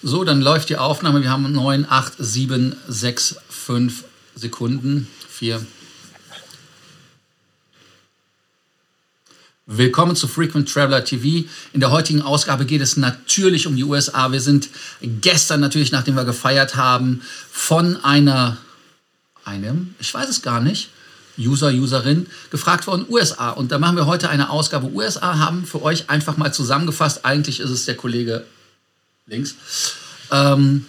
So, dann läuft die Aufnahme. Wir haben 9, 8, 7, 6, 5 Sekunden. 4. Willkommen zu Frequent Traveler TV. In der heutigen Ausgabe geht es natürlich um die USA. Wir sind gestern natürlich, nachdem wir gefeiert haben, von einer, einem, ich weiß es gar nicht, User, Userin gefragt worden, USA. Und da machen wir heute eine Ausgabe. USA haben für euch einfach mal zusammengefasst. Eigentlich ist es der Kollege links, ähm,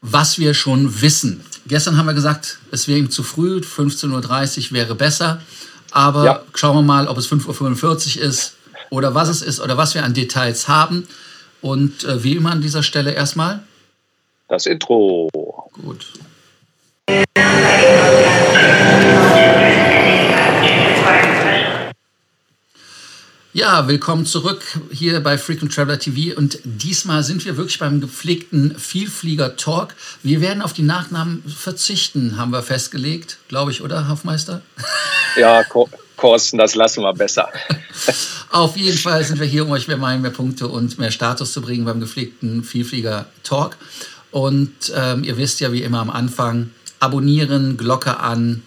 was wir schon wissen. Gestern haben wir gesagt, es wäre ihm zu früh, 15.30 Uhr wäre besser. Aber ja. schauen wir mal, ob es 5.45 Uhr ist oder was es ist oder was wir an Details haben. Und äh, wie immer an dieser Stelle erstmal. Das Intro. Gut. Ja, willkommen zurück hier bei Frequent Traveler TV und diesmal sind wir wirklich beim gepflegten Vielflieger Talk. Wir werden auf die Nachnamen verzichten, haben wir festgelegt, glaube ich, oder, Hafmeister? Ja, Korsten, das lassen wir besser. auf jeden Fall sind wir hier, um euch mehr, mehr Punkte und mehr Status zu bringen beim gepflegten Vielflieger Talk. Und ähm, ihr wisst ja wie immer am Anfang, abonnieren, Glocke an,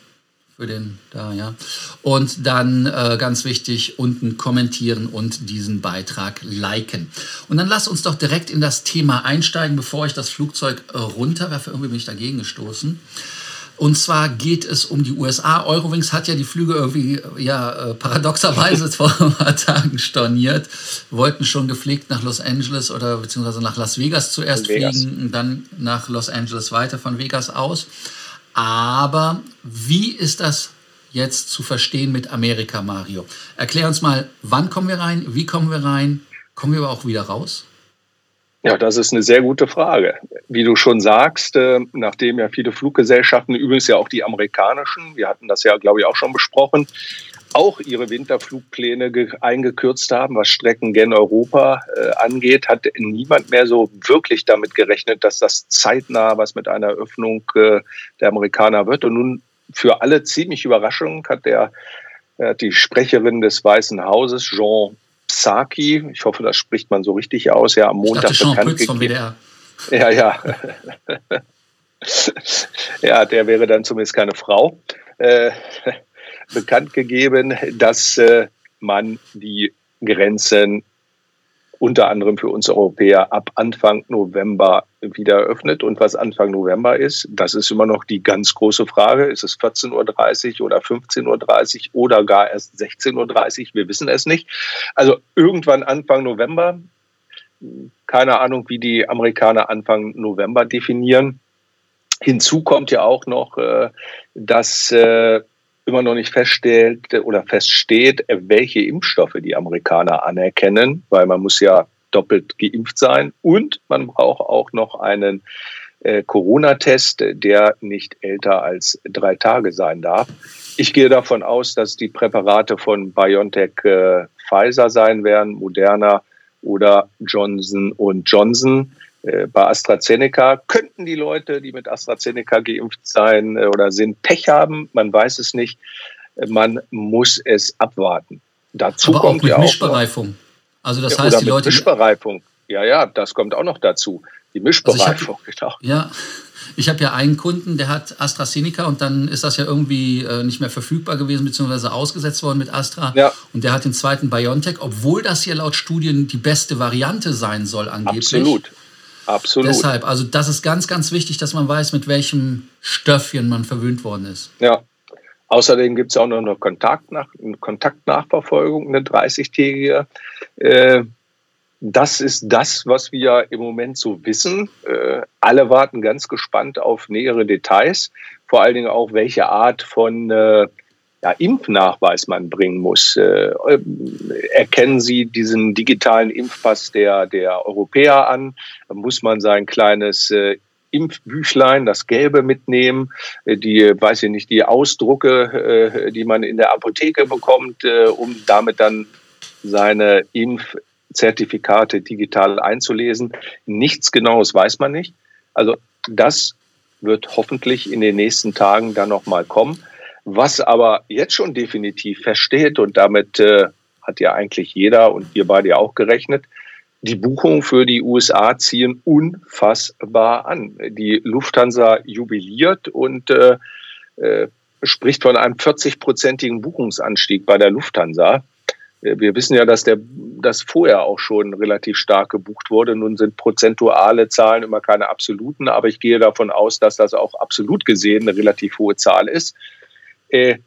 für den da, ja. Und dann äh, ganz wichtig, unten kommentieren und diesen Beitrag liken. Und dann lasst uns doch direkt in das Thema einsteigen, bevor ich das Flugzeug äh, runterwerfe. Irgendwie bin ich dagegen gestoßen. Und zwar geht es um die USA. Eurowings hat ja die Flüge irgendwie, ja, äh, paradoxerweise vor ein paar Tagen storniert. Wollten schon gepflegt nach Los Angeles oder beziehungsweise nach Las Vegas zuerst Vegas. fliegen und dann nach Los Angeles weiter von Vegas aus. Aber wie ist das jetzt zu verstehen mit Amerika, Mario? Erklär uns mal, wann kommen wir rein, wie kommen wir rein, kommen wir aber auch wieder raus? Ja, das ist eine sehr gute Frage. Wie du schon sagst, äh, nachdem ja viele Fluggesellschaften, übrigens ja auch die amerikanischen, wir hatten das ja, glaube ich, auch schon besprochen, auch ihre Winterflugpläne eingekürzt haben, was Strecken gen Europa äh, angeht, hat niemand mehr so wirklich damit gerechnet, dass das zeitnah was mit einer Öffnung äh, der Amerikaner wird. Und nun für alle ziemlich Überraschung hat der äh, die Sprecherin des Weißen Hauses, Jean Psaki, ich hoffe, das spricht man so richtig aus, ja am Montag ich bekannt Pütz vom WDR. Ja, ja. ja, der wäre dann zumindest keine Frau. Äh, bekannt gegeben, dass äh, man die Grenzen unter anderem für uns Europäer ab Anfang November wieder öffnet. Und was Anfang November ist, das ist immer noch die ganz große Frage. Ist es 14.30 Uhr oder 15.30 Uhr oder gar erst 16.30 Uhr? Wir wissen es nicht. Also irgendwann Anfang November. Keine Ahnung, wie die Amerikaner Anfang November definieren. Hinzu kommt ja auch noch, äh, dass äh, immer noch nicht feststellt oder feststeht, welche Impfstoffe die Amerikaner anerkennen, weil man muss ja doppelt geimpft sein und man braucht auch noch einen äh, Corona-Test, der nicht älter als drei Tage sein darf. Ich gehe davon aus, dass die Präparate von BioNTech äh, Pfizer sein werden, Moderna oder Johnson Johnson. Äh, bei AstraZeneca könnten die Leute, die mit AstraZeneca geimpft sein äh, oder sind, Pech haben. Man weiß es nicht. Äh, man muss es abwarten. Dazu Aber kommt auch mit ja Mischbereifung. Also das ja, heißt, die Leute. Mischbereifung. Ja, ja, das kommt auch noch dazu. Die Mischbereifung, also ich hab, genau. Ja, ich habe ja einen Kunden, der hat AstraZeneca und dann ist das ja irgendwie äh, nicht mehr verfügbar gewesen, beziehungsweise ausgesetzt worden mit Astra. Ja. Und der hat den zweiten BioNTech, obwohl das hier laut Studien die beste Variante sein soll, angeblich. Absolut. Absolut. Deshalb, also das ist ganz, ganz wichtig, dass man weiß, mit welchem Stöffchen man verwöhnt worden ist. Ja. Außerdem gibt es auch noch eine Kontaktnach Kontaktnachverfolgung, eine 30-tägige. Äh, das ist das, was wir im Moment so wissen. Äh, alle warten ganz gespannt auf nähere Details, vor allen Dingen auch, welche Art von äh, ja, Impfnachweis man bringen muss. Äh, erkennen Sie diesen digitalen Impfpass der, der Europäer an? Muss man sein kleines äh, Impfbüchlein, das Gelbe mitnehmen, äh, die, weiß ich nicht, die Ausdrucke, äh, die man in der Apotheke bekommt, äh, um damit dann seine Impfzertifikate digital einzulesen. Nichts Genaues weiß man nicht. Also das wird hoffentlich in den nächsten Tagen dann nochmal kommen. Was aber jetzt schon definitiv feststeht, und damit äh, hat ja eigentlich jeder und wir beide auch gerechnet, die Buchungen für die USA ziehen unfassbar an. Die Lufthansa jubiliert und äh, äh, spricht von einem 40-prozentigen Buchungsanstieg bei der Lufthansa. Äh, wir wissen ja, dass der, das vorher auch schon relativ stark gebucht wurde. Nun sind prozentuale Zahlen immer keine absoluten, aber ich gehe davon aus, dass das auch absolut gesehen eine relativ hohe Zahl ist. Äh,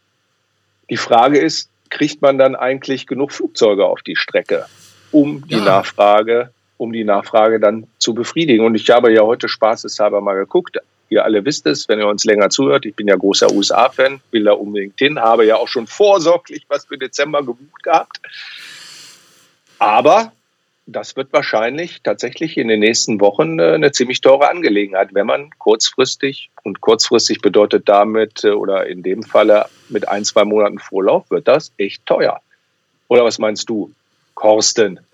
die Frage ist, kriegt man dann eigentlich genug Flugzeuge auf die Strecke? um die ja. Nachfrage, um die Nachfrage dann zu befriedigen. Und ich habe ja heute spaßeshalber mal geguckt. Ihr alle wisst es, wenn ihr uns länger zuhört. Ich bin ja großer USA-Fan, will da unbedingt hin, habe ja auch schon vorsorglich was für Dezember gebucht gehabt. Aber das wird wahrscheinlich tatsächlich in den nächsten Wochen äh, eine ziemlich teure Angelegenheit, wenn man kurzfristig, und kurzfristig bedeutet damit, äh, oder in dem Falle mit ein, zwei Monaten Vorlauf, wird das echt teuer. Oder was meinst du? Horsten.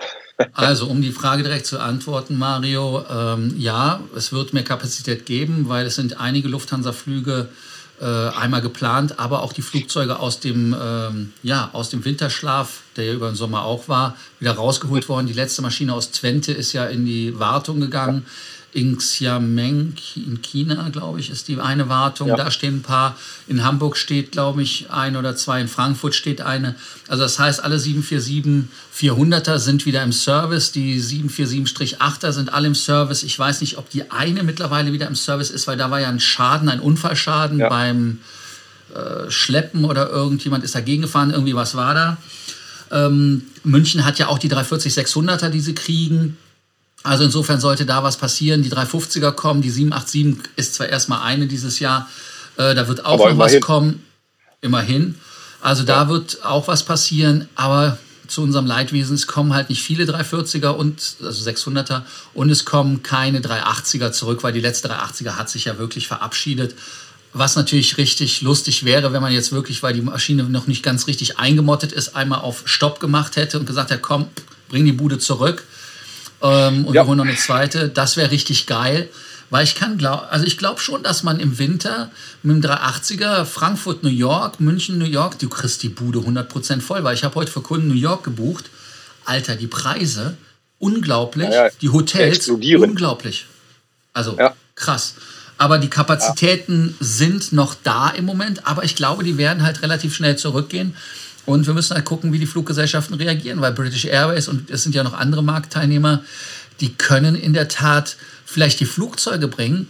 Also, um die Frage direkt zu antworten, Mario, ähm, ja, es wird mehr Kapazität geben, weil es sind einige Lufthansa-Flüge äh, einmal geplant, aber auch die Flugzeuge aus dem, ähm, ja, aus dem Winterschlaf, der ja über den Sommer auch war, wieder rausgeholt worden. Die letzte Maschine aus Twente ist ja in die Wartung gegangen. In Xiamen in China, glaube ich, ist die eine Wartung. Ja. Da stehen ein paar. In Hamburg steht, glaube ich, ein oder zwei. In Frankfurt steht eine. Also das heißt, alle 747-400er sind wieder im Service. Die 747-8er sind alle im Service. Ich weiß nicht, ob die eine mittlerweile wieder im Service ist, weil da war ja ein Schaden, ein Unfallschaden ja. beim äh, Schleppen oder irgendjemand ist dagegen gefahren. Irgendwie was war da. Ähm, München hat ja auch die 340-600er, die sie kriegen. Also insofern sollte da was passieren. Die 350er kommen, die 787 ist zwar erstmal eine dieses Jahr, äh, da wird auch aber noch was kommen, immerhin. Also ja. da wird auch was passieren, aber zu unserem Leidwesen, es kommen halt nicht viele 340er und also 600er und es kommen keine 380er zurück, weil die letzte 380er hat sich ja wirklich verabschiedet. Was natürlich richtig lustig wäre, wenn man jetzt wirklich, weil die Maschine noch nicht ganz richtig eingemottet ist, einmal auf Stopp gemacht hätte und gesagt hätte, komm, bring die Bude zurück ähm, und ja. wir holen noch eine zweite. Das wäre richtig geil. Weil ich kann glauben, also ich glaube schon, dass man im Winter mit dem 380er Frankfurt, New York, München, New York, du kriegst die Bude 100% voll, weil ich habe heute für Kunden New York gebucht. Alter, die Preise, unglaublich. Ja, ja. Die Hotels, unglaublich. Also ja. krass. Aber die Kapazitäten sind noch da im Moment, aber ich glaube, die werden halt relativ schnell zurückgehen. Und wir müssen halt gucken, wie die Fluggesellschaften reagieren, weil British Airways und es sind ja noch andere Marktteilnehmer, die können in der Tat vielleicht die Flugzeuge bringen,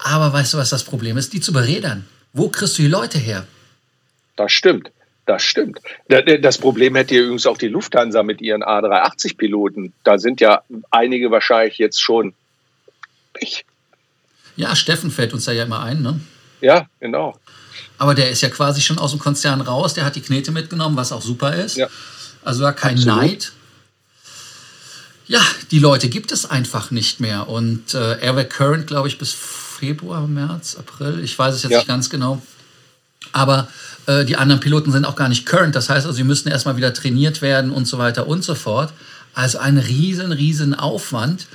aber weißt du, was das Problem ist? Die zu berädern. Wo kriegst du die Leute her? Das stimmt. Das stimmt. Das Problem hätte ja übrigens auch die Lufthansa mit ihren A380-Piloten. Da sind ja einige wahrscheinlich jetzt schon. Ich. Ja, Steffen fällt uns da ja immer ein, ne? Ja, genau. Aber der ist ja quasi schon aus dem Konzern raus, der hat die Knete mitgenommen, was auch super ist. Ja. Also da kein Absolut. Neid. Ja, die Leute gibt es einfach nicht mehr. Und äh, er wäre current, glaube ich, bis Februar, März, April. Ich weiß es jetzt ja. nicht ganz genau. Aber äh, die anderen Piloten sind auch gar nicht current. Das heißt also, sie müssen erstmal wieder trainiert werden und so weiter und so fort. Also ein riesen, riesen Aufwand.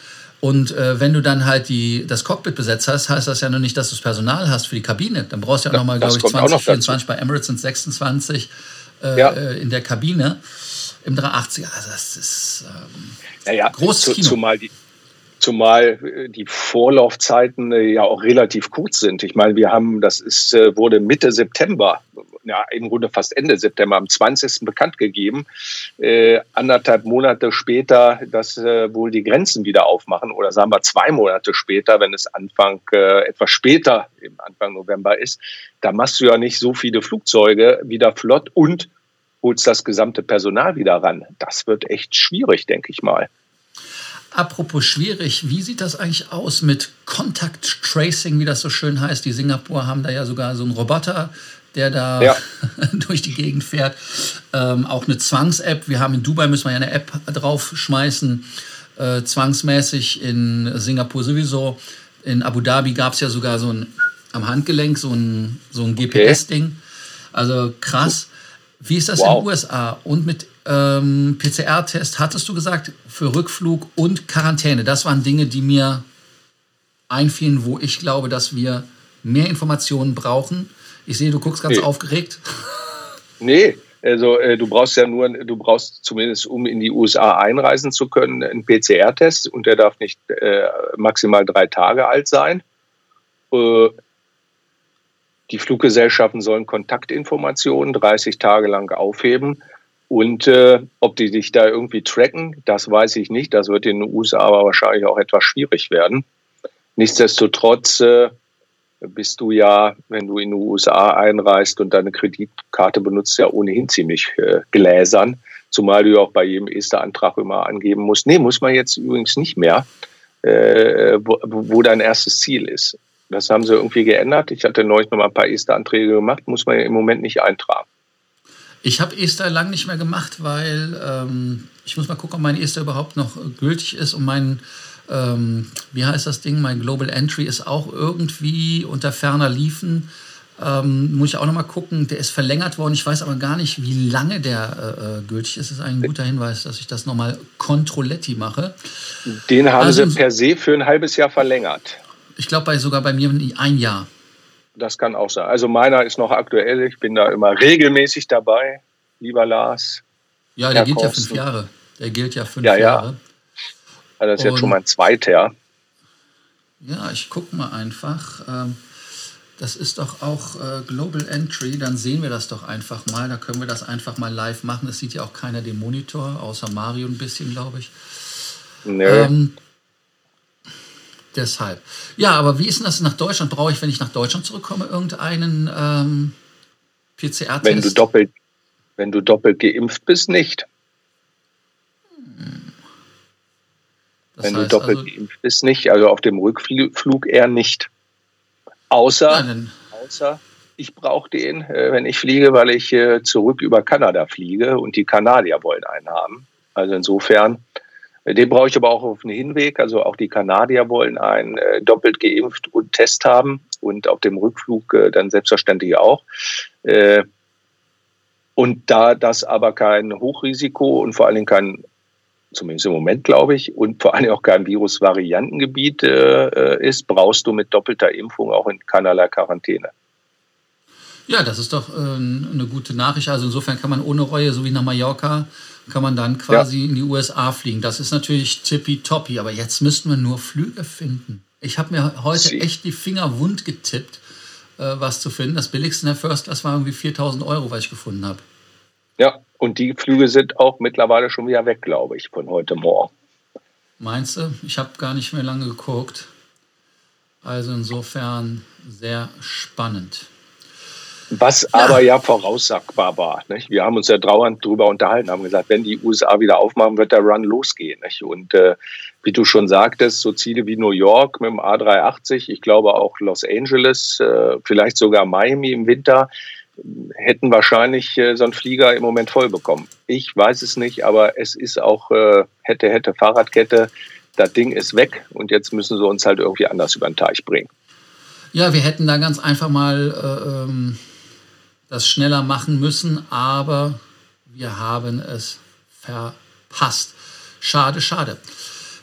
Und äh, wenn du dann halt die, das Cockpit besetzt hast, heißt das ja nur nicht, dass du das Personal hast für die Kabine. Dann brauchst du ja, ja nochmal, glaube ich, 20, 24, bei Emirates sind 26 äh, ja. Äh, in der Kabine im 380. Also das ist ähm, naja, großes zu, Kino. Zumal die, zumal äh, die Vorlaufzeiten äh, ja auch relativ kurz sind. Ich meine, wir haben, das ist, wurde Mitte September ja, im Grunde fast Ende September, am 20. bekannt gegeben. Äh, anderthalb Monate später, dass äh, wohl die Grenzen wieder aufmachen oder sagen wir zwei Monate später, wenn es Anfang, äh, etwas später, im Anfang November ist, da machst du ja nicht so viele Flugzeuge wieder flott und holst das gesamte Personal wieder ran. Das wird echt schwierig, denke ich mal. Apropos schwierig, wie sieht das eigentlich aus mit Contact Tracing, wie das so schön heißt? Die Singapur haben da ja sogar so einen Roboter, der da ja. durch die Gegend fährt. Ähm, auch eine Zwangs-App. Wir haben in Dubai, müssen wir ja eine App draufschmeißen, äh, zwangsmäßig in Singapur sowieso. In Abu Dhabi gab es ja sogar so ein am Handgelenk, so ein, so ein GPS-Ding. Also krass. Wie ist das wow. in den USA? Und mit ähm, PCR-Test hattest du gesagt, für Rückflug und Quarantäne. Das waren Dinge, die mir einfielen, wo ich glaube, dass wir mehr Informationen brauchen ich sehe, du guckst ganz nee. aufgeregt. Nee, Also äh, du brauchst ja nur, du brauchst zumindest, um in die USA einreisen zu können, einen PCR-Test und der darf nicht äh, maximal drei Tage alt sein. Äh, die Fluggesellschaften sollen Kontaktinformationen 30 Tage lang aufheben. Und äh, ob die dich da irgendwie tracken, das weiß ich nicht. Das wird in den USA aber wahrscheinlich auch etwas schwierig werden. Nichtsdestotrotz äh, bist du ja, wenn du in die USA einreist und deine Kreditkarte benutzt, ja ohnehin ziemlich äh, gläsern. Zumal du ja auch bei jedem ESTA-Antrag immer angeben musst. Nee, muss man jetzt übrigens nicht mehr, äh, wo, wo dein erstes Ziel ist. Das haben sie irgendwie geändert. Ich hatte neulich noch mal ein paar ESTA-Anträge gemacht, muss man ja im Moment nicht eintragen. Ich habe ESTA lang nicht mehr gemacht, weil ähm, ich muss mal gucken, ob mein ESTA überhaupt noch gültig ist und mein ähm, wie heißt das Ding, mein Global Entry ist auch irgendwie unter ferner Liefen. Ähm, muss ich auch noch mal gucken. Der ist verlängert worden. Ich weiß aber gar nicht, wie lange der äh, äh gültig ist. Das ist ein guter Hinweis, dass ich das noch mal Controletti mache. Den haben also, sie per se für ein halbes Jahr verlängert. Ich glaube sogar bei mir ein Jahr. Das kann auch sein. Also meiner ist noch aktuell. Ich bin da immer regelmäßig dabei, lieber Lars. Ja, der Herr gilt Korsten. ja fünf Jahre. Der gilt ja fünf ja, Jahre. Also das ist jetzt schon mein zweiter. Ja, ich gucke mal einfach. Ähm, das ist doch auch äh, Global Entry. Dann sehen wir das doch einfach mal. Da können wir das einfach mal live machen. Es sieht ja auch keiner den Monitor, außer Mario ein bisschen, glaube ich. Nee. Ähm, deshalb. Ja, aber wie ist denn das nach Deutschland? Brauche ich, wenn ich nach Deutschland zurückkomme, irgendeinen ähm, PCR-Test? Wenn du doppelt, wenn du doppelt geimpft bist, nicht. Das Wenn du doppelt also, geimpft bist, nicht. Also auf dem Rückflug eher nicht. Außer, ja, außer ich brauche den, äh, wenn ich fliege, weil ich äh, zurück über Kanada fliege und die Kanadier wollen einen haben. Also insofern, äh, den brauche ich aber auch auf den Hinweg. Also auch die Kanadier wollen einen doppelt geimpft und Test haben und auf dem Rückflug dann selbstverständlich auch. Und da das aber kein Hochrisiko und vor allen Dingen kein zumindest im Moment glaube ich, und vor allem auch kein Virusvariantengebiet äh, ist, brauchst du mit doppelter Impfung auch in keinerlei Quarantäne. Ja, das ist doch äh, eine gute Nachricht. Also insofern kann man ohne Reue, so wie nach Mallorca, kann man dann quasi ja. in die USA fliegen. Das ist natürlich tippitoppi, aber jetzt müssten wir nur Flüge finden. Ich habe mir heute Sie. echt die Finger wund getippt, äh, was zu finden. Das billigste in der First Class war irgendwie 4000 Euro, was ich gefunden habe. Ja, und die Flüge sind auch mittlerweile schon wieder weg, glaube ich, von heute Morgen. Meinst du? Ich habe gar nicht mehr lange geguckt. Also insofern sehr spannend. Was ja. aber ja voraussagbar war. Nicht? Wir haben uns ja dauernd darüber unterhalten, haben gesagt, wenn die USA wieder aufmachen, wird der Run losgehen. Nicht? Und äh, wie du schon sagtest, so Ziele wie New York mit dem A380, ich glaube auch Los Angeles, äh, vielleicht sogar Miami im Winter, hätten wahrscheinlich äh, so einen Flieger im Moment voll bekommen. Ich weiß es nicht, aber es ist auch äh, hätte, hätte Fahrradkette. Das Ding ist weg und jetzt müssen sie uns halt irgendwie anders über den Teich bringen. Ja, wir hätten da ganz einfach mal äh, ähm, das schneller machen müssen, aber wir haben es verpasst. Schade, schade.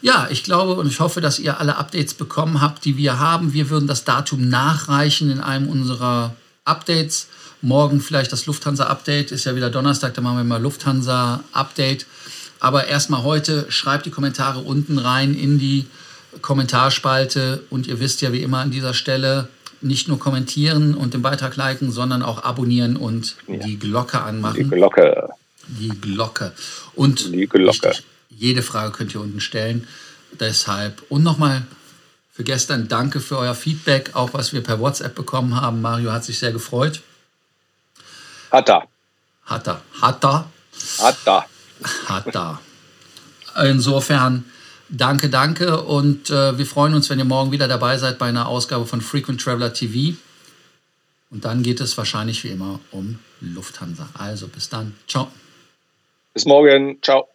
Ja, ich glaube und ich hoffe, dass ihr alle Updates bekommen habt, die wir haben. Wir würden das Datum nachreichen in einem unserer Updates. Morgen vielleicht das Lufthansa-Update, ist ja wieder Donnerstag, da machen wir mal Lufthansa-Update. Aber erstmal heute, schreibt die Kommentare unten rein in die Kommentarspalte. Und ihr wisst ja wie immer an dieser Stelle, nicht nur kommentieren und den Beitrag liken, sondern auch abonnieren und ja. die Glocke anmachen. Die Glocke. Die Glocke. Und die Glocke. Richtig, jede Frage könnt ihr unten stellen. Deshalb. Und nochmal für gestern danke für euer Feedback, auch was wir per WhatsApp bekommen haben. Mario hat sich sehr gefreut. Hat er. Hat er. Hat er. Hat er. Hat er. Insofern danke, danke und äh, wir freuen uns, wenn ihr morgen wieder dabei seid bei einer Ausgabe von Frequent Traveler TV. Und dann geht es wahrscheinlich wie immer um Lufthansa. Also bis dann. Ciao. Bis morgen. Ciao.